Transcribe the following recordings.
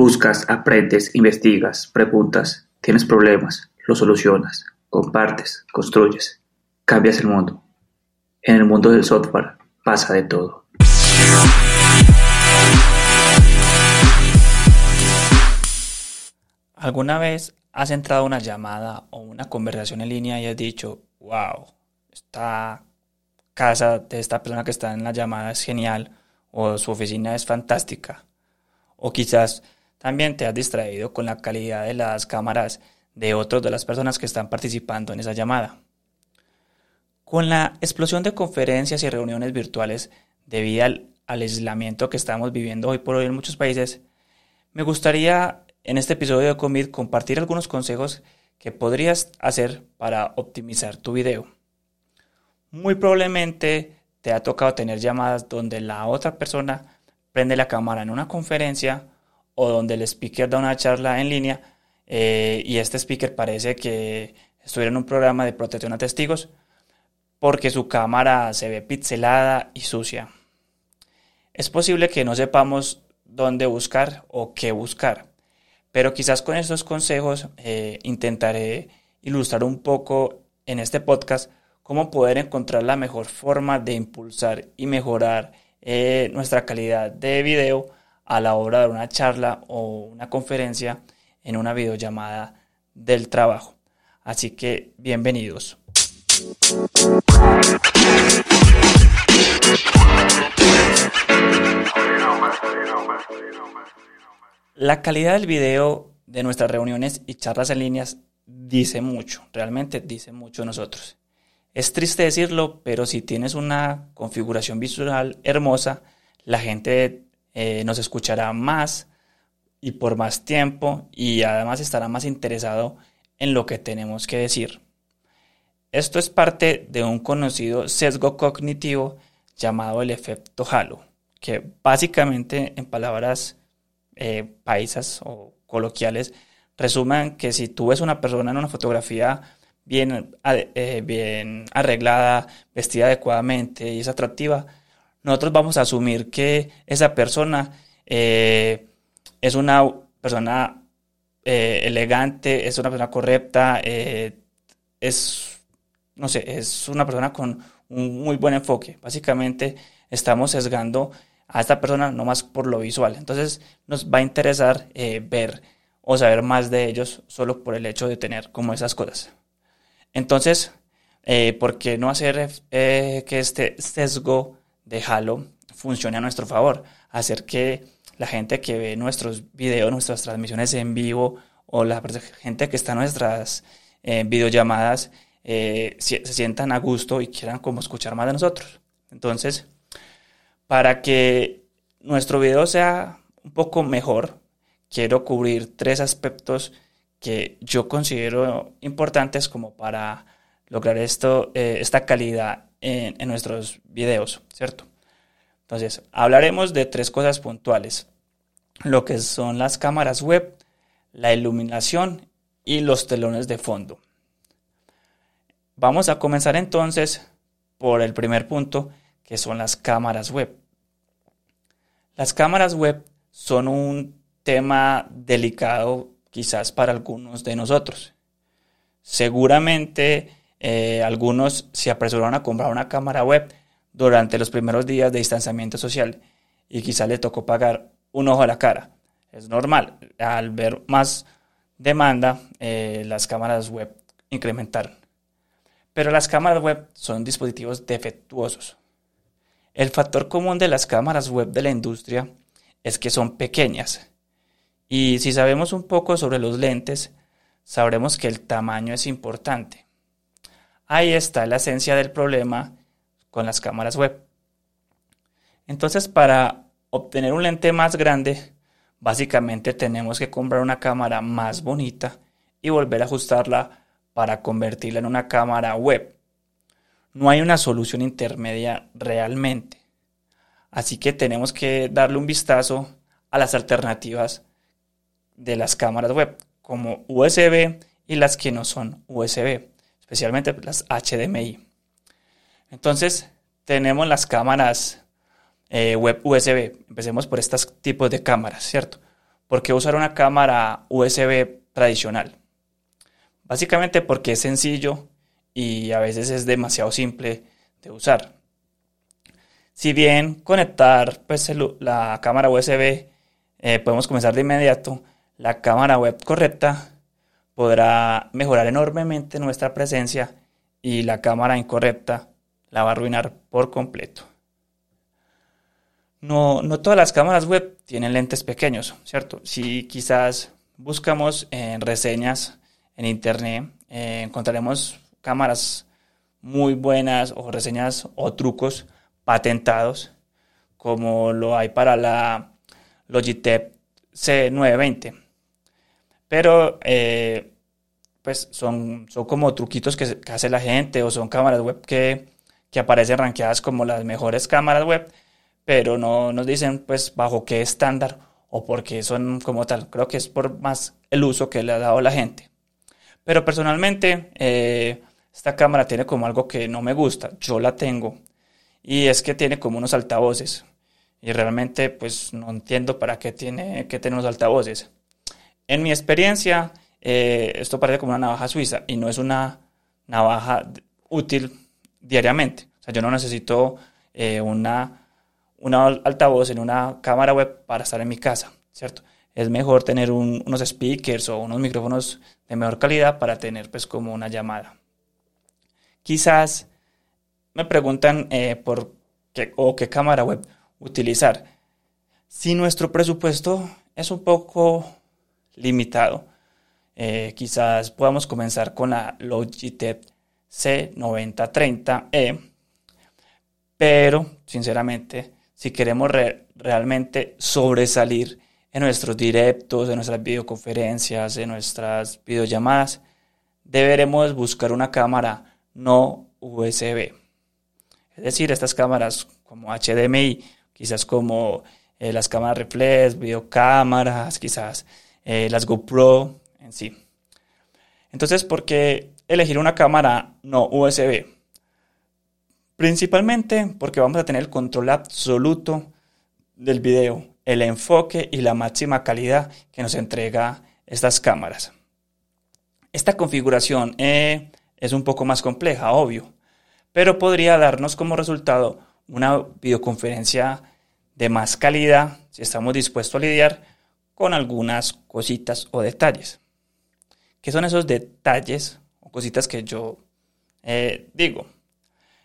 Buscas, aprendes, investigas, preguntas, tienes problemas, los solucionas, compartes, construyes, cambias el mundo. En el mundo del software pasa de todo. ¿Alguna vez has entrado a una llamada o una conversación en línea y has dicho, wow, esta casa de esta persona que está en la llamada es genial o su oficina es fantástica? O quizás también te has distraído con la calidad de las cámaras de otras de las personas que están participando en esa llamada. Con la explosión de conferencias y reuniones virtuales debido al, al aislamiento que estamos viviendo hoy por hoy en muchos países, me gustaría en este episodio de Comid compartir algunos consejos que podrías hacer para optimizar tu video. Muy probablemente te ha tocado tener llamadas donde la otra persona prende la cámara en una conferencia o donde el speaker da una charla en línea eh, y este speaker parece que estuviera en un programa de protección a testigos porque su cámara se ve pixelada y sucia. Es posible que no sepamos dónde buscar o qué buscar. Pero quizás con estos consejos eh, intentaré ilustrar un poco en este podcast cómo poder encontrar la mejor forma de impulsar y mejorar eh, nuestra calidad de video a la hora de una charla o una conferencia en una videollamada del trabajo. Así que bienvenidos. La calidad del video de nuestras reuniones y charlas en líneas dice mucho, realmente dice mucho de nosotros. Es triste decirlo, pero si tienes una configuración visual hermosa, la gente eh, nos escuchará más y por más tiempo y además estará más interesado en lo que tenemos que decir. Esto es parte de un conocido sesgo cognitivo llamado el efecto halo, que básicamente en palabras eh, paisas o coloquiales resumen que si tú ves una persona en una fotografía bien, eh, bien arreglada, vestida adecuadamente y es atractiva, nosotros vamos a asumir que esa persona eh, es una persona elegante, es una persona correcta, es, no sé, es una persona con un muy buen enfoque. Básicamente estamos sesgando a esta persona no más por lo visual. Entonces nos va a interesar eh, ver o saber más de ellos solo por el hecho de tener como esas cosas. Entonces, eh, ¿por qué no hacer eh, que este sesgo de Halo funcione a nuestro favor? Hacer que la gente que ve nuestros videos, nuestras transmisiones en vivo o la gente que está en nuestras videollamadas se sientan a gusto y quieran como escuchar más de nosotros. Entonces, para que nuestro video sea un poco mejor, quiero cubrir tres aspectos que yo considero importantes como para lograr esto, eh, esta calidad en, nuestros videos, ¿cierto? Entonces, hablaremos de tres cosas puntuales, lo que son las cámaras web, la iluminación y los telones de fondo. Vamos a comenzar entonces por el primer punto, que son las cámaras web. Las cámaras web son un tema delicado quizás para algunos de nosotros. Seguramente eh, algunos se apresuraron a comprar una cámara web durante los primeros días de distanciamiento social y quizás le tocó pagar un ojo a la cara. Es normal, al ver más demanda, eh, las cámaras web incrementaron. Pero las cámaras web son dispositivos defectuosos. El factor común de las cámaras web de la industria es que son pequeñas. Y si sabemos un poco sobre los lentes, sabremos que el tamaño es importante. Ahí está la esencia del problema con las cámaras web. Entonces, para obtener un lente más grande, básicamente tenemos que comprar una cámara más bonita y volver a ajustarla para convertirla en una cámara web no hay una solución intermedia realmente. Así que tenemos que darle un vistazo a las alternativas de las cámaras web, como USB y las que no son USB, especialmente las HDMI. Entonces, tenemos las cámaras eh, web USB. Empecemos por estos tipos de cámaras, ¿cierto? ¿por qué usar una cámara USB tradicional? Básicamente porque es sencillo y a veces es demasiado simple de usar. Si bien conectar pues, la cámara USB eh, podemos comenzar de inmediato, la cámara web correcta podrá mejorar enormemente nuestra presencia y la cámara incorrecta la va a arruinar por completo. No, no todas las cámaras web tienen lentes pequeños, ¿cierto? Si quizás buscamos en reseñas en internet, eh, encontraremos cámaras muy buenas o reseñas o trucos patentados, como lo hay para la Logitech C920. Pero, eh, pues son, son como truquitos que, hace la gente o son cámaras web que, que aparecen rankeadas como las mejores cámaras web pero no nos dicen pues bajo qué estándar o por qué son como tal. Creo que es por más el uso que le ha dado la gente. Pero personalmente eh, esta cámara tiene como algo que no me gusta. Yo la tengo y es que tiene como unos altavoces y realmente pues no entiendo para qué tiene que tener unos altavoces. En mi experiencia eh, esto parece como una navaja suiza y no es una navaja útil diariamente. O sea, yo no necesito eh, una un altavoz en una cámara web para estar en mi casa, ¿cierto? Es mejor tener unos speakers o unos micrófonos de mejor calidad para tener pues como una llamada. Quizás me preguntan eh, por qué o qué cámara web utilizar. Si nuestro presupuesto es un poco limitado, eh, quizás podamos comenzar con la Logitech C9030E, pero sinceramente si queremos realmente sobresalir en nuestros directos, en nuestras videoconferencias, en nuestras videollamadas, deberemos buscar una cámara no USB. Es decir, estas cámaras como HDMI, quizás como eh, las cámaras reflex, videocámaras, quizás eh, las GoPro en sí. Entonces, ¿por qué elegir una cámara no USB? Principalmente porque vamos a tener el control absoluto del video, el enfoque y la máxima calidad que nos entrega estas cámaras. Esta configuración eh, es un poco más compleja, obvio, pero podría darnos como resultado una videoconferencia de más calidad si estamos dispuestos a lidiar con algunas cositas o detalles. ¿Qué son esos detalles o cositas que yo eh, digo?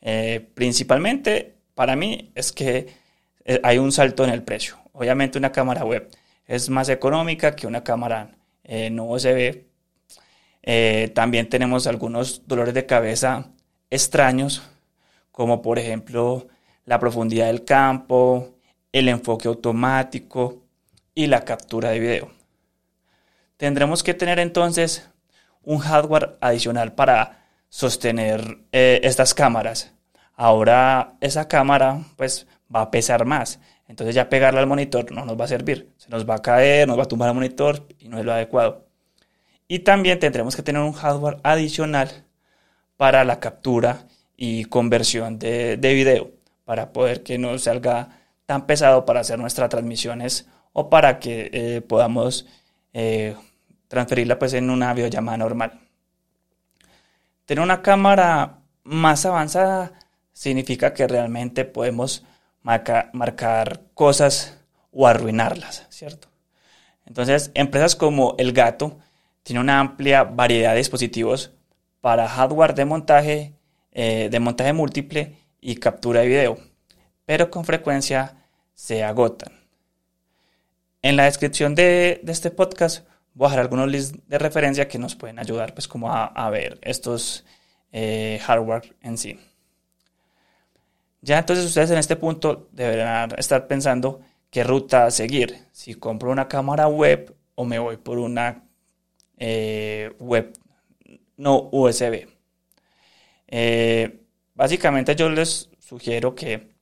Eh, principalmente para mí es que eh, hay un salto en el precio. Obviamente una cámara web es más económica que una cámara eh, no USB. también tenemos algunos dolores de cabeza extraños, como por ejemplo la profundidad del campo, el enfoque automático y la captura de video. Tendremos que tener entonces un hardware adicional para sostener estas cámaras ahora esa cámara pues va a pesar más. Entonces ya pegarla al monitor no nos va a servir. Se nos va a caer, nos va a tumbar el monitor y no es lo adecuado. Y también tendremos que tener un hardware adicional para la captura y conversión de, video para poder que no salga tan pesado para hacer nuestras transmisiones o para que eh, podamos eh, transferirla pues en una videollamada normal. Tener una cámara más avanzada significa que realmente podemos marcar cosas o arruinarlas, ¿cierto? Entonces, empresas como El Gato tienen una amplia variedad de dispositivos para hardware de montaje, eh, de montaje múltiple y captura de video, pero con frecuencia se agotan. En la descripción de, este podcast voy a dejar algunos links de referencia que nos pueden ayudar pues como a, ver estos eh, hardware en sí. Ya entonces ustedes en este punto deberán estar pensando qué ruta seguir. Si compro una cámara web o me voy por una eh, web no USB. Eh, básicamente yo les sugiero que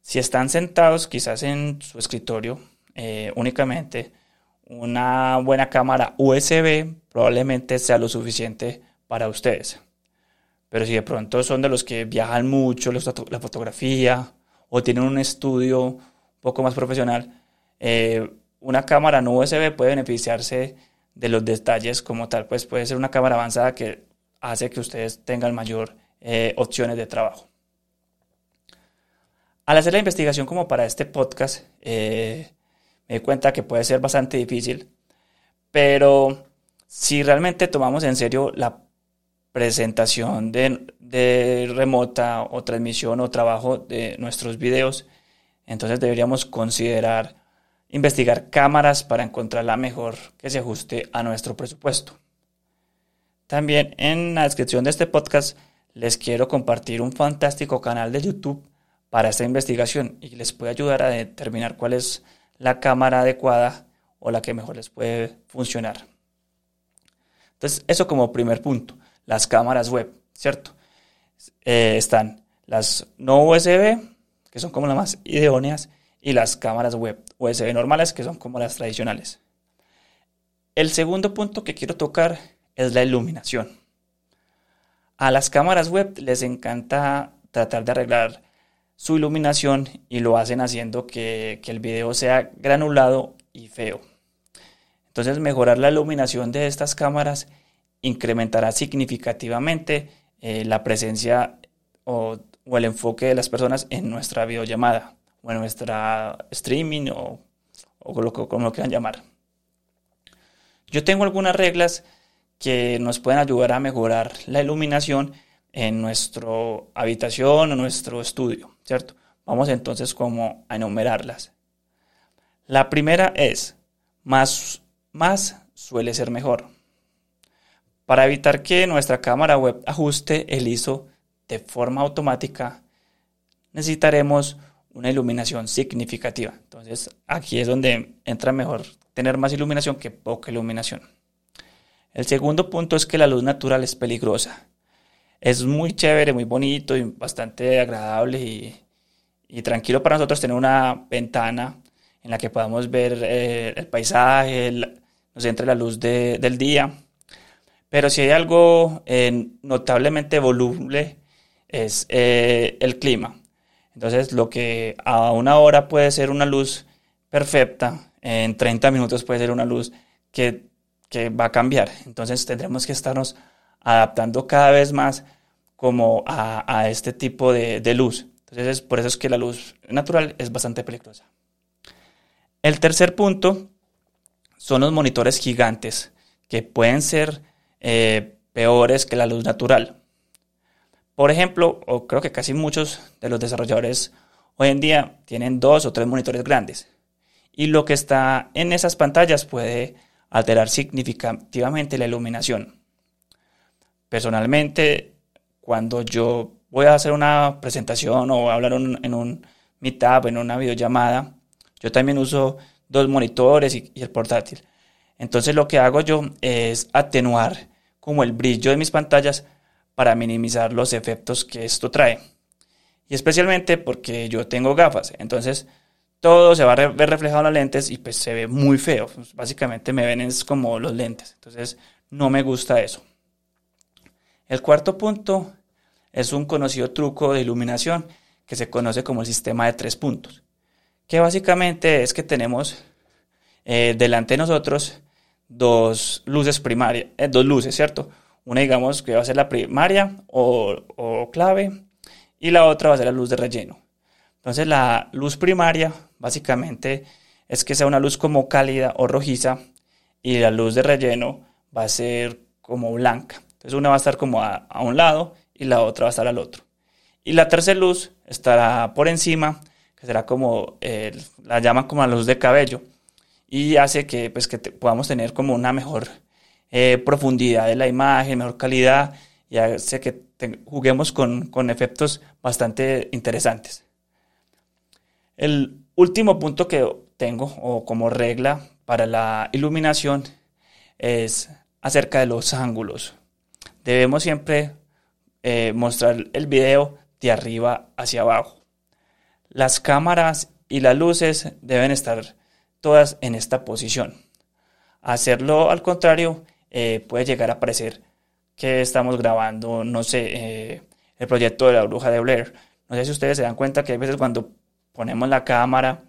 si están sentados quizás en su escritorio eh, únicamente, una buena cámara USB probablemente sea lo suficiente para ustedes. Pero si de pronto son de los que viajan mucho, la fotografía, o tienen un estudio un poco más profesional, eh, una cámara no USB puede beneficiarse de los detalles como tal, pues puede ser una cámara avanzada que hace que ustedes tengan mayor eh, opciones de trabajo. Al hacer la investigación como para este podcast, eh, me di cuenta que puede ser bastante difícil, pero si realmente tomamos en serio la presentación de, remota o transmisión o trabajo de nuestros videos, entonces deberíamos considerar investigar cámaras para encontrar la mejor que se ajuste a nuestro presupuesto. También en la descripción de este podcast les quiero compartir un fantástico canal de YouTube para esta investigación y les puede ayudar a determinar cuál es la cámara adecuada o la que mejor les puede funcionar. Entonces, eso como primer punto, las cámaras web, ¿cierto? Eh, están las no USB, que son como las más idóneas, y las cámaras web USB normales, que son como las tradicionales. El segundo punto que quiero tocar es la iluminación. A las cámaras web les encanta tratar de arreglar su iluminación y lo hacen haciendo que, el video sea granulado y feo. Entonces mejorar la iluminación de estas cámaras incrementará significativamente eh, la presencia o, el enfoque de las personas en nuestra videollamada o en nuestra streaming o, o como lo quieran llamar. Yo tengo algunas reglas que nos pueden ayudar a mejorar la iluminación en nuestra habitación o nuestro estudio, ¿cierto? Vamos entonces como a enumerarlas. La primera es, más, más suele ser mejor. Para evitar que nuestra cámara web ajuste el ISO de forma automática, necesitaremos una iluminación significativa. Entonces aquí es donde entra mejor tener más iluminación que poca iluminación. El segundo punto es que la luz natural es peligrosa es muy chévere, muy bonito y bastante agradable y, tranquilo para nosotros tener una ventana en la que podamos ver eh, el paisaje, nos entre la luz del día. Pero si hay algo eh, notablemente voluble es eh, el clima. Entonces lo que a una hora puede ser una luz perfecta, en 30 minutos puede ser una luz que, que va a cambiar. Entonces tendremos que estarnos adaptando cada vez más como a, este tipo de, luz. Entonces, por eso es que la luz natural es bastante peligrosa. El tercer punto son los monitores gigantes, que pueden ser eh, peores que la luz natural. Por ejemplo, o creo que casi muchos de los desarrolladores hoy en día tienen dos o tres monitores grandes. Y lo que está en esas pantallas puede alterar significativamente la iluminación. Personalmente, cuando yo voy a hacer una presentación o hablar en un meetup, en una videollamada, yo también uso dos monitores y, el portátil. Entonces lo que hago yo es atenuar como el brillo de mis pantallas para minimizar los efectos que esto trae. Y especialmente porque yo tengo gafas, entonces todo se va a ver reflejado en las lentes y pues se ve muy feo. Básicamente me ven es como los lentes, entonces no me gusta eso. El cuarto punto es un conocido truco de iluminación que se conoce como el sistema de tres puntos, que básicamente es que tenemos eh, delante de nosotros dos luces primarias, eh, dos luces, ¿cierto? Una digamos que va a ser la primaria o, o clave y la otra va a ser la luz de relleno. Entonces la luz primaria básicamente es que sea una luz como cálida o rojiza y la luz de relleno va a ser como blanca. Una va a estar como a, un lado y la otra va a estar al otro. Y la tercera luz estará por encima, que será como, la llaman como la luz de cabello, y hace que, pues, que podamos tener como una mejor eh, profundidad de la imagen, mejor calidad, y hace que juguemos con, con efectos bastante interesantes. El último punto que tengo, o como regla para la iluminación, es acerca de los ángulos debemos siempre eh, mostrar el video de arriba hacia abajo. Las cámaras y las luces deben estar todas en esta posición. Hacerlo al contrario eh, puede llegar a parecer que estamos grabando, no sé, eh, el proyecto de la bruja de Blair. No sé si ustedes se dan cuenta que a veces cuando ponemos la cámara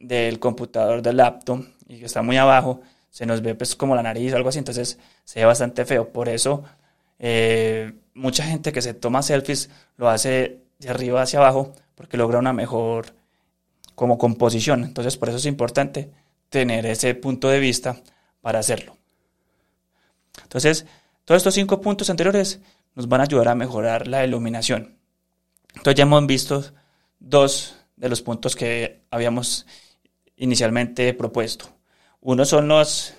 del computador del laptop y que está muy abajo, se nos ve pues como la nariz o algo así, entonces se ve bastante feo. Por eso eh, mucha gente que se toma selfies lo hace de arriba hacia abajo porque logra una mejor como composición. Entonces por eso es importante tener ese punto de vista para hacerlo. Entonces, todos estos cinco puntos anteriores nos van a ayudar a mejorar la iluminación. Entonces ya hemos visto dos de los puntos que habíamos inicialmente propuesto. Uno son los,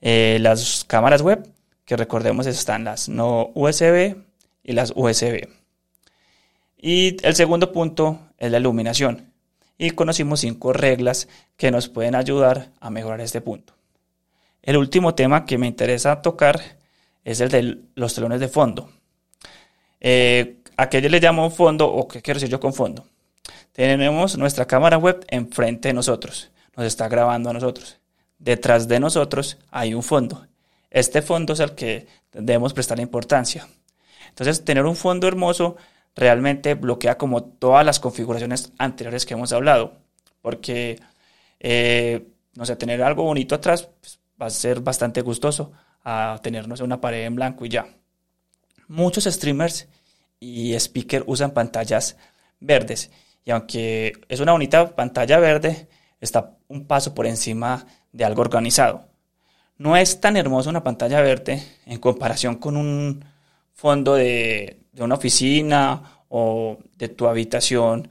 eh, las cámaras web, que recordemos están las no USB y las USB. Y el segundo punto es la iluminación. Y conocimos cinco reglas que nos pueden ayudar a mejorar este punto. El último tema que me interesa tocar es el de los telones de fondo. Eh, ¿A le llamo fondo o qué quiero decir yo con fondo? Tenemos nuestra cámara web enfrente de nosotros, nos está grabando a nosotros. Detrás de nosotros hay un fondo. Este fondo es al que debemos prestar importancia. Entonces, tener un fondo hermoso realmente bloquea como todas las configuraciones anteriores que hemos hablado. Porque, eh, no sé, tener algo bonito atrás pues, va a ser bastante gustoso a tenernos una pared en blanco y ya. Muchos streamers y speakers usan pantallas verdes y aunque es una bonita pantalla verde, está un paso por encima de algo organizado. No es tan hermosa una pantalla verde en comparación con un fondo de, una oficina o de tu habitación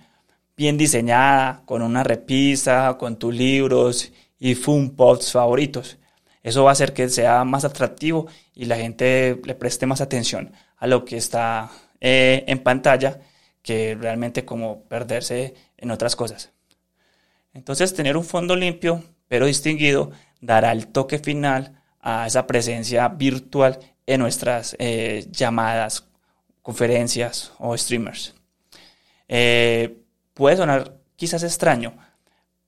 bien diseñada, con una repisa, con tus libros y fun pops favoritos. Eso va a hacer que sea más atractivo y la gente le preste más atención a lo que está eh, en pantalla que realmente como perderse en otras cosas. Entonces tener un fondo limpio pero distinguido dará el toque final a esa presencia virtual en nuestras eh, llamadas, conferencias o streamers. Eh, puede sonar quizás extraño,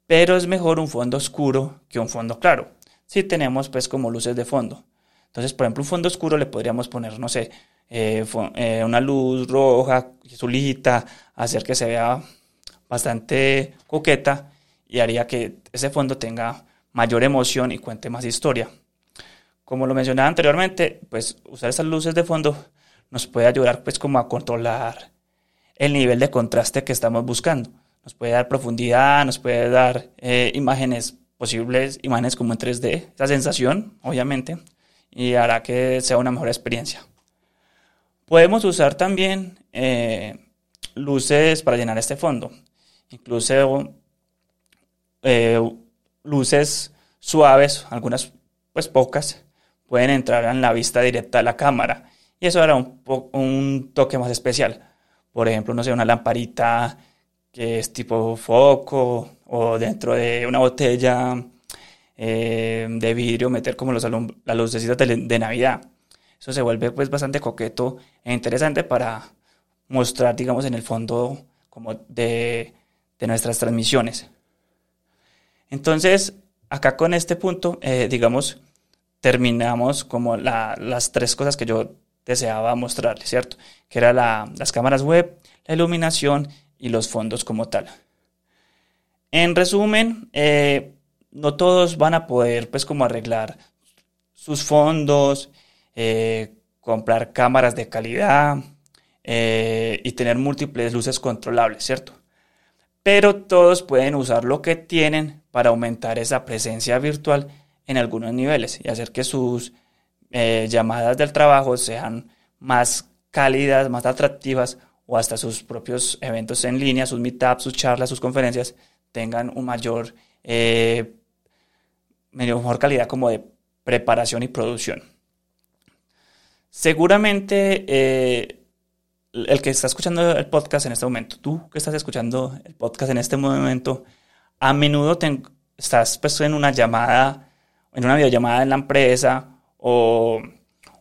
pero es mejor un fondo oscuro que un fondo claro. Si tenemos pues como luces de fondo. Entonces, por ejemplo, un fondo oscuro le podríamos poner, no sé, eh, una luz roja, azulita, hacer que se vea bastante coqueta y haría que ese fondo tenga mayor emoción y cuente más historia. Como lo mencionaba anteriormente, pues usar esas luces de fondo nos puede ayudar pues como a controlar el nivel de contraste que estamos buscando. Nos puede dar profundidad, nos puede dar eh, imágenes posibles, imágenes como en 3D, esa sensación, obviamente, y hará que sea una mejor experiencia. Podemos usar también eh, luces para llenar este fondo. Incluso eh, luces suaves, algunas pues pocas, pueden entrar en la vista directa de la cámara. Y eso hará un, un toque más especial. Por ejemplo, no sé, una lamparita que es tipo foco o dentro de una botella eh, de vidrio meter como los las lucecitas de, de Navidad. Eso se vuelve pues bastante coqueto e interesante para mostrar, digamos, en el fondo como de, nuestras transmisiones. Entonces, acá con este punto, eh, digamos, terminamos como las tres cosas que yo deseaba mostrarles, ¿cierto? Que eran las cámaras web, la iluminación y los fondos como tal. En resumen, eh, no todos van a poder pues como arreglar sus fondos, eh, comprar cámaras de calidad y tener múltiples luces controlables, ¿cierto? Pero todos pueden usar lo que tienen para aumentar esa presencia virtual en algunos niveles y hacer que sus eh, llamadas del trabajo sean más cálidas, más atractivas o hasta sus propios eventos en línea, sus meetups, sus charlas, sus conferencias tengan un mayor, mejor calidad como de preparación y producción. Seguramente eh, el que está escuchando el podcast en este momento, tú que estás escuchando el podcast en este momento, a menudo estás pues, en una llamada, en una videollamada en la empresa o,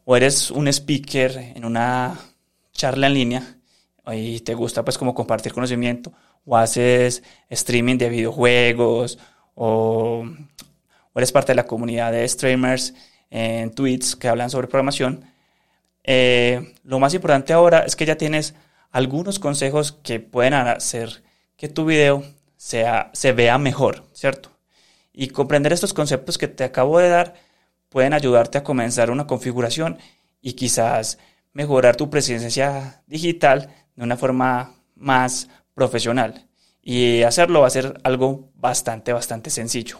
eres un speaker en una charla en línea y te gusta pues como compartir conocimiento o haces streaming de videojuegos o, o eres parte de la comunidad de streamers en tweets que hablan sobre programación, eh, lo más importante ahora es que ya tienes algunos consejos que pueden hacer que tu video sea, se vea mejor, ¿cierto? Y comprender estos conceptos que te acabo de dar pueden ayudarte a comenzar una configuración y quizás mejorar tu presencia digital de una forma más profesional. Y hacerlo va a ser algo bastante, bastante sencillo.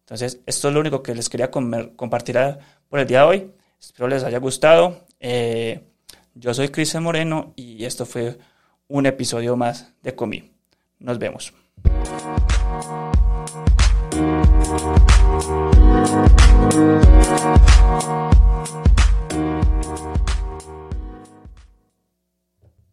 Entonces, esto es lo único que les quería compartir por el día de hoy. Espero les haya gustado. Eh, yo soy Cristian e. Moreno y esto fue un episodio más de Comí. Nos vemos.